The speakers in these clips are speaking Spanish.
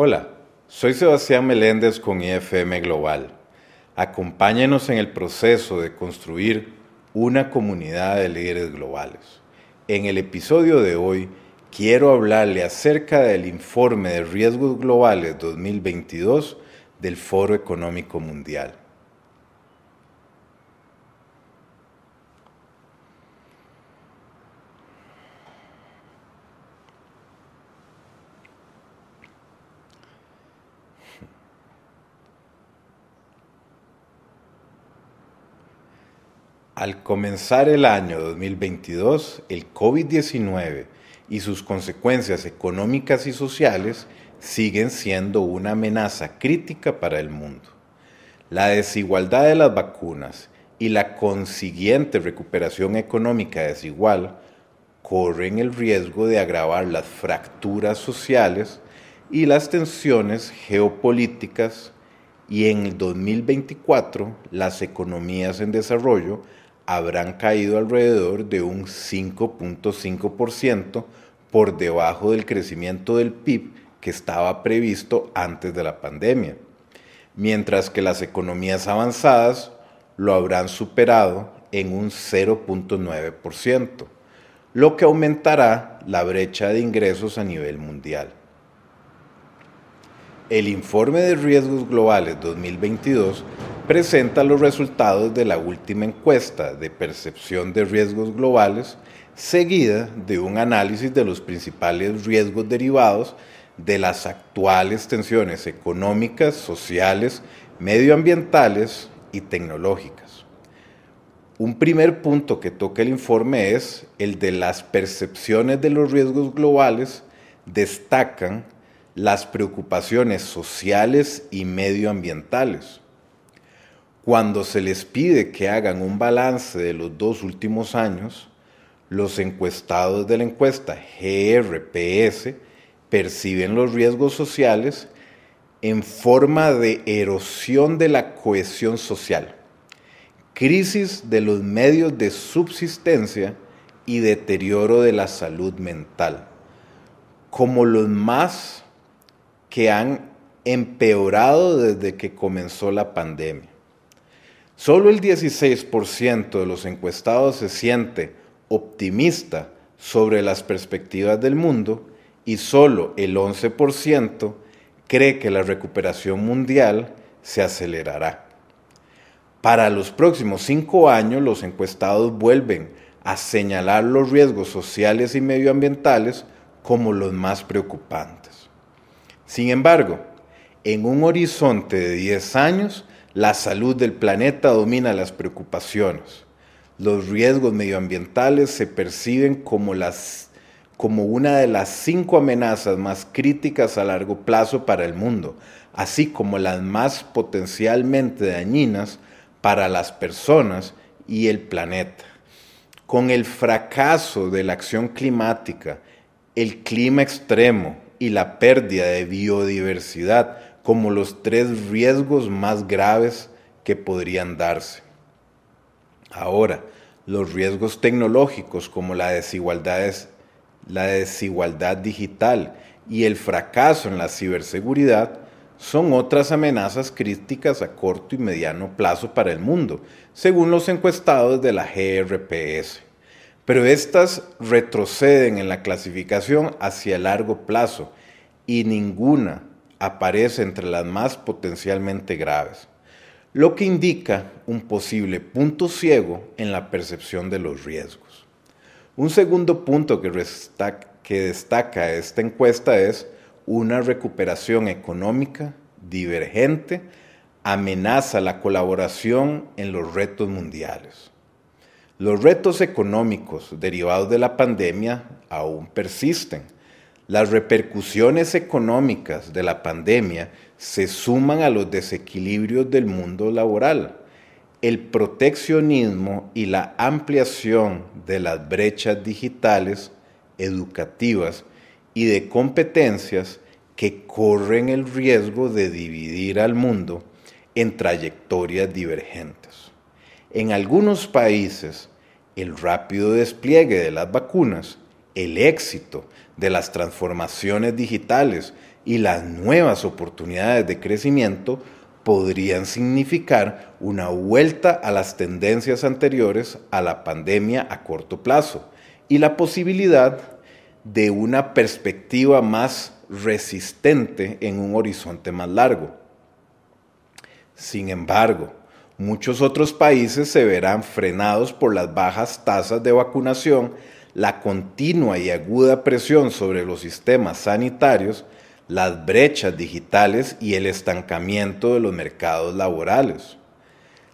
Hola, soy Sebastián Meléndez con IFM Global. Acompáñenos en el proceso de construir una comunidad de líderes globales. En el episodio de hoy quiero hablarle acerca del informe de riesgos globales 2022 del Foro Económico Mundial. Al comenzar el año 2022, el COVID-19 y sus consecuencias económicas y sociales siguen siendo una amenaza crítica para el mundo. La desigualdad de las vacunas y la consiguiente recuperación económica desigual corren el riesgo de agravar las fracturas sociales y las tensiones geopolíticas y en el 2024 las economías en desarrollo habrán caído alrededor de un 5.5% por debajo del crecimiento del PIB que estaba previsto antes de la pandemia, mientras que las economías avanzadas lo habrán superado en un 0.9%, lo que aumentará la brecha de ingresos a nivel mundial. El informe de riesgos globales 2022 presenta los resultados de la última encuesta de percepción de riesgos globales, seguida de un análisis de los principales riesgos derivados de las actuales tensiones económicas, sociales, medioambientales y tecnológicas. Un primer punto que toca el informe es el de las percepciones de los riesgos globales destacan las preocupaciones sociales y medioambientales cuando se les pide que hagan un balance de los dos últimos años, los encuestados de la encuesta GRPS perciben los riesgos sociales en forma de erosión de la cohesión social, crisis de los medios de subsistencia y deterioro de la salud mental, como los más que han empeorado desde que comenzó la pandemia. Solo el 16% de los encuestados se siente optimista sobre las perspectivas del mundo y solo el 11% cree que la recuperación mundial se acelerará. Para los próximos cinco años, los encuestados vuelven a señalar los riesgos sociales y medioambientales como los más preocupantes. Sin embargo, en un horizonte de 10 años, la salud del planeta domina las preocupaciones. Los riesgos medioambientales se perciben como, las, como una de las cinco amenazas más críticas a largo plazo para el mundo, así como las más potencialmente dañinas para las personas y el planeta. Con el fracaso de la acción climática, el clima extremo y la pérdida de biodiversidad como los tres riesgos más graves que podrían darse. Ahora, los riesgos tecnológicos como la desigualdad, la desigualdad digital y el fracaso en la ciberseguridad son otras amenazas críticas a corto y mediano plazo para el mundo, según los encuestados de la GRPS. Pero estas retroceden en la clasificación hacia largo plazo y ninguna aparece entre las más potencialmente graves, lo que indica un posible punto ciego en la percepción de los riesgos. Un segundo punto que, destaca esta encuesta es una recuperación económica divergente amenaza la colaboración en los retos mundiales. Los retos económicos derivados de la pandemia aún persisten las repercusiones económicas de la pandemia se suman a los desequilibrios del mundo laboral, el proteccionismo y la ampliación de las brechas digitales, educativas y de competencias que corren el riesgo de dividir al mundo en trayectorias divergentes. En algunos países, el rápido despliegue de las vacunas, el éxito de las transformaciones digitales y las nuevas oportunidades de crecimiento podrían significar una vuelta a las tendencias anteriores a la pandemia a corto plazo y la posibilidad de una perspectiva más resistente en un horizonte más largo. Sin embargo, muchos otros países se verán frenados por las bajas tasas de vacunación, la continua y aguda presión sobre los sistemas sanitarios, las brechas digitales y el estancamiento de los mercados laborales.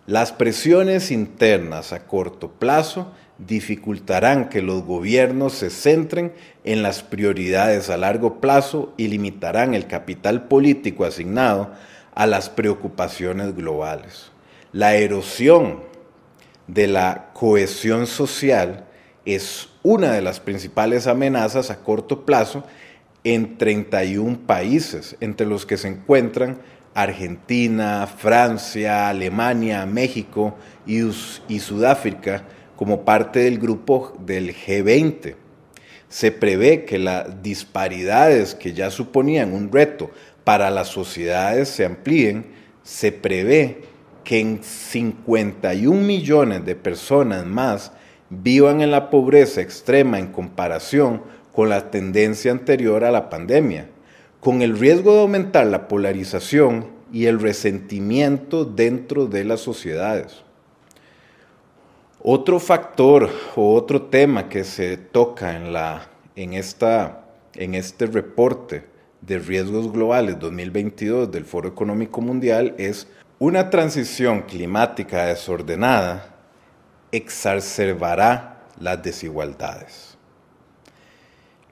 Las presiones internas a corto plazo dificultarán que los gobiernos se centren en las prioridades a largo plazo y limitarán el capital político asignado a las preocupaciones globales. La erosión de la cohesión social es una de las principales amenazas a corto plazo en 31 países, entre los que se encuentran Argentina, Francia, Alemania, México y, Sudáfrica como parte del grupo del G20. Se prevé que las disparidades que ya suponían un reto para las sociedades se amplíen, se prevé que en 51 millones de personas más vivan en la pobreza extrema en comparación con la tendencia anterior a la pandemia, con el riesgo de aumentar la polarización y el resentimiento dentro de las sociedades. Otro factor o otro tema que se toca en, la, en, esta, en este reporte de riesgos globales 2022 del Foro Económico Mundial es una transición climática desordenada exacerbará las desigualdades.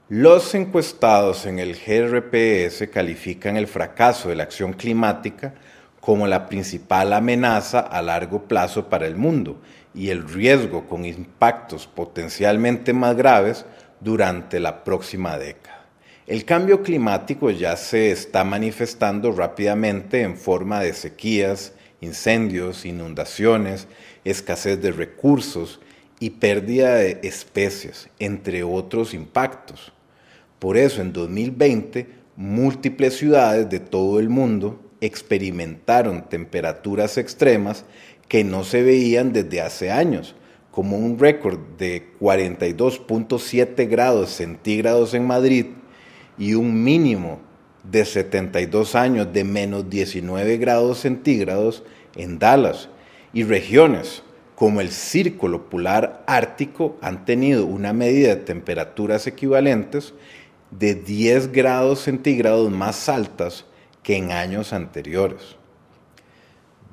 Los encuestados en el GRPS califican el fracaso de la acción climática como la principal amenaza a largo plazo para el mundo y el riesgo con impactos potencialmente más graves durante la próxima década. El cambio climático ya se está manifestando rápidamente en forma de sequías, incendios, inundaciones, escasez de recursos y pérdida de especies, entre otros impactos. Por eso en 2020 múltiples ciudades de todo el mundo experimentaron temperaturas extremas que no se veían desde hace años, como un récord de 42.7 grados centígrados en Madrid y un mínimo de 72 años de menos 19 grados centígrados en Dallas, y regiones como el Círculo Polar Ártico han tenido una medida de temperaturas equivalentes de 10 grados centígrados más altas que en años anteriores.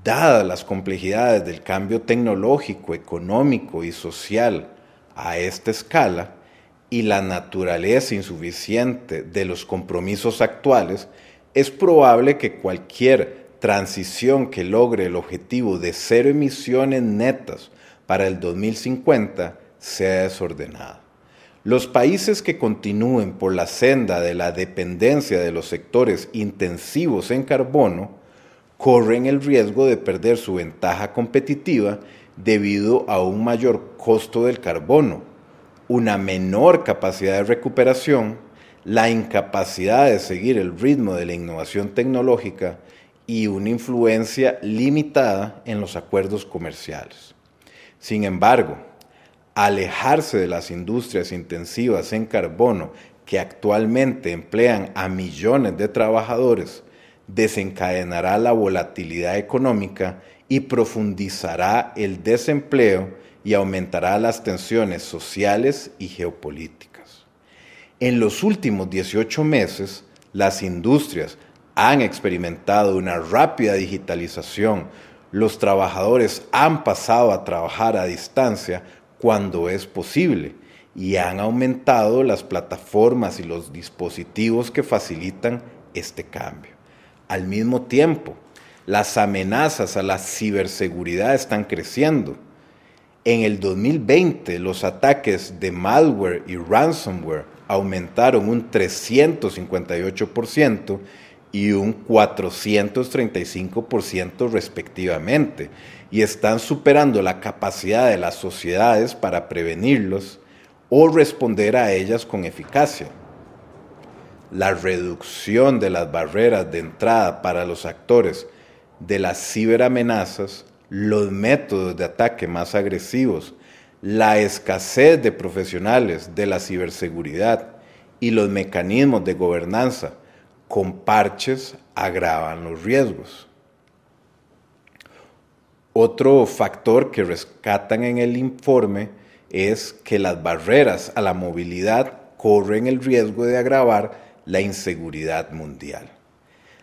Dadas las complejidades del cambio tecnológico, económico y social a esta escala y la naturaleza insuficiente de los compromisos actuales, es probable que cualquier transición que logre el objetivo de cero emisiones netas para el 2050 sea desordenada. Los países que continúen por la senda de la dependencia de los sectores intensivos en carbono corren el riesgo de perder su ventaja competitiva debido a un mayor costo del carbono, una menor capacidad de recuperación, la incapacidad de seguir el ritmo de la innovación tecnológica y una influencia limitada en los acuerdos comerciales. Sin embargo, alejarse de las industrias intensivas en carbono que actualmente emplean a millones de trabajadores desencadenará la volatilidad económica y profundizará el desempleo y aumentará las tensiones sociales y geopolíticas. En los últimos 18 meses, las industrias han experimentado una rápida digitalización, los trabajadores han pasado a trabajar a distancia cuando es posible y han aumentado las plataformas y los dispositivos que facilitan este cambio. Al mismo tiempo, las amenazas a la ciberseguridad están creciendo. En el 2020, los ataques de malware y ransomware aumentaron un 358% y un 435% respectivamente, y están superando la capacidad de las sociedades para prevenirlos o responder a ellas con eficacia. la reducción de las barreras de entrada para los actores de las ciberamenazas, los métodos de ataque más agresivos, la escasez de profesionales de la ciberseguridad y los mecanismos de gobernanza con parches agravan los riesgos. Otro factor que rescatan en el informe es que las barreras a la movilidad corren el riesgo de agravar la inseguridad mundial.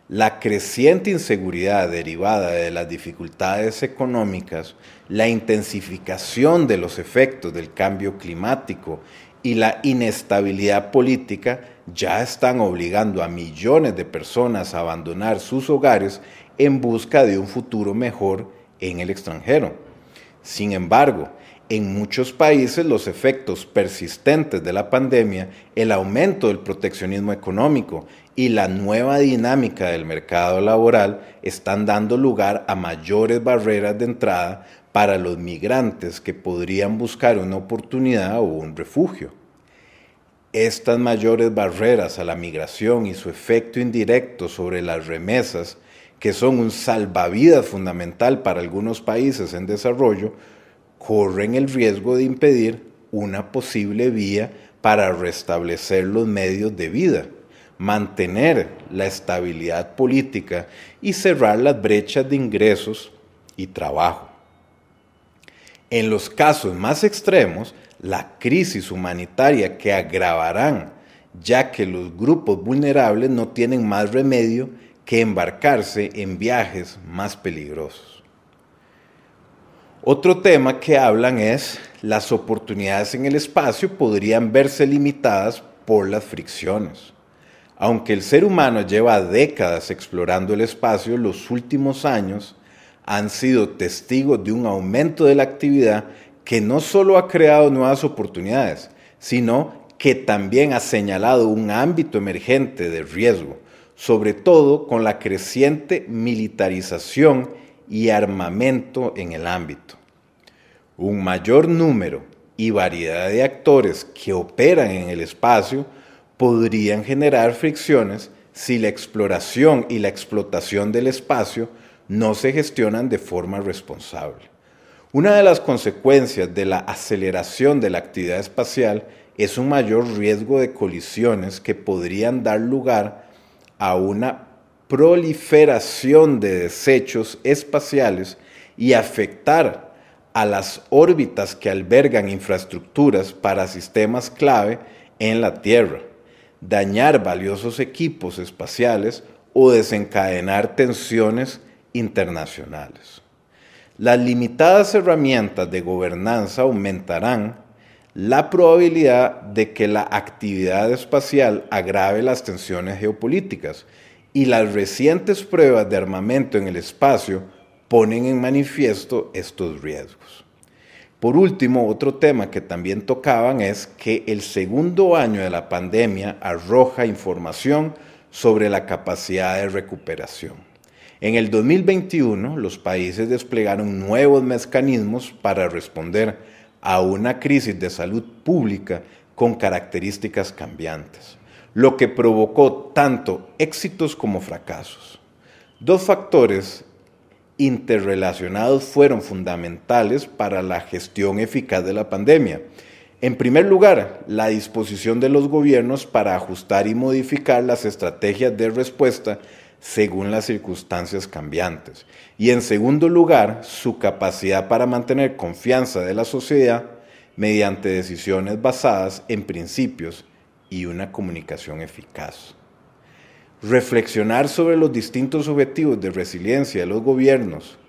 La creciente inseguridad derivada de las dificultades económicas, la intensificación de los efectos del cambio climático y la inestabilidad política ya están obligando a millones de personas a abandonar sus hogares en busca de un futuro mejor en el extranjero. Sin embargo, en muchos países los efectos persistentes de la pandemia, el aumento del proteccionismo económico y la nueva dinámica del mercado laboral están dando lugar a mayores barreras de entrada para los migrantes que podrían buscar una oportunidad o un refugio. Estas mayores barreras a la migración y su efecto indirecto sobre las remesas, que son un salvavidas fundamental para algunos países en desarrollo, corren el riesgo de impedir una posible vía para restablecer los medios de vida, mantener la estabilidad política y cerrar las brechas de ingresos y trabajo. En los casos más extremos, la crisis humanitaria que agravarán, ya que los grupos vulnerables no tienen más remedio que embarcarse en viajes más peligrosos. Otro tema que hablan es las oportunidades en el espacio podrían verse limitadas por las fricciones. Aunque el ser humano lleva décadas explorando el espacio, los últimos años han sido testigos de un aumento de la actividad que no solo ha creado nuevas oportunidades, sino que también ha señalado un ámbito emergente de riesgo, sobre todo con la creciente militarización y armamento en el ámbito. Un mayor número y variedad de actores que operan en el espacio podrían generar fricciones si la exploración y la explotación del espacio no se gestionan de forma responsable. Una de las consecuencias de la aceleración de la actividad espacial es un mayor riesgo de colisiones que podrían dar lugar a una proliferación de desechos espaciales y afectar a las órbitas que albergan infraestructuras para sistemas clave en la Tierra, dañar valiosos equipos espaciales o desencadenar tensiones internacionales. Las limitadas herramientas de gobernanza aumentarán la probabilidad de que la actividad espacial agrave las tensiones geopolíticas y las recientes pruebas de armamento en el espacio ponen en manifiesto estos riesgos. Por último, otro tema que también tocaban es que el segundo año de la pandemia arroja información sobre la capacidad de recuperación. En el 2021, los países desplegaron nuevos mecanismos para responder a una crisis de salud pública con características cambiantes, lo que provocó tanto éxitos como fracasos. Dos factores interrelacionados fueron fundamentales para la gestión eficaz de la pandemia. En primer lugar, la disposición de los gobiernos para ajustar y modificar las estrategias de respuesta según las circunstancias cambiantes. Y en segundo lugar, su capacidad para mantener confianza de la sociedad mediante decisiones basadas en principios y una comunicación eficaz. Reflexionar sobre los distintos objetivos de resiliencia de los gobiernos,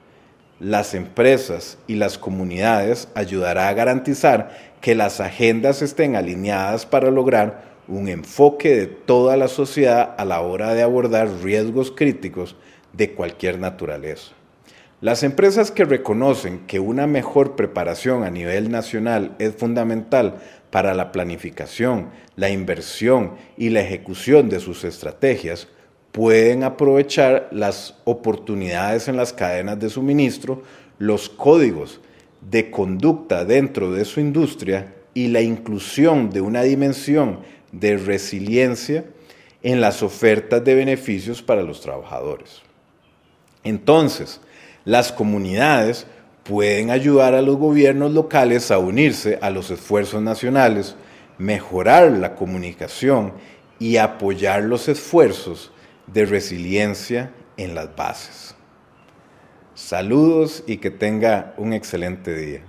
las empresas y las comunidades ayudará a garantizar que las agendas estén alineadas para lograr un enfoque de toda la sociedad a la hora de abordar riesgos críticos de cualquier naturaleza. Las empresas que reconocen que una mejor preparación a nivel nacional es fundamental para la planificación, la inversión y la ejecución de sus estrategias, pueden aprovechar las oportunidades en las cadenas de suministro, los códigos de conducta dentro de su industria y la inclusión de una dimensión de resiliencia en las ofertas de beneficios para los trabajadores. Entonces, las comunidades pueden ayudar a los gobiernos locales a unirse a los esfuerzos nacionales, mejorar la comunicación y apoyar los esfuerzos de resiliencia en las bases. Saludos y que tenga un excelente día.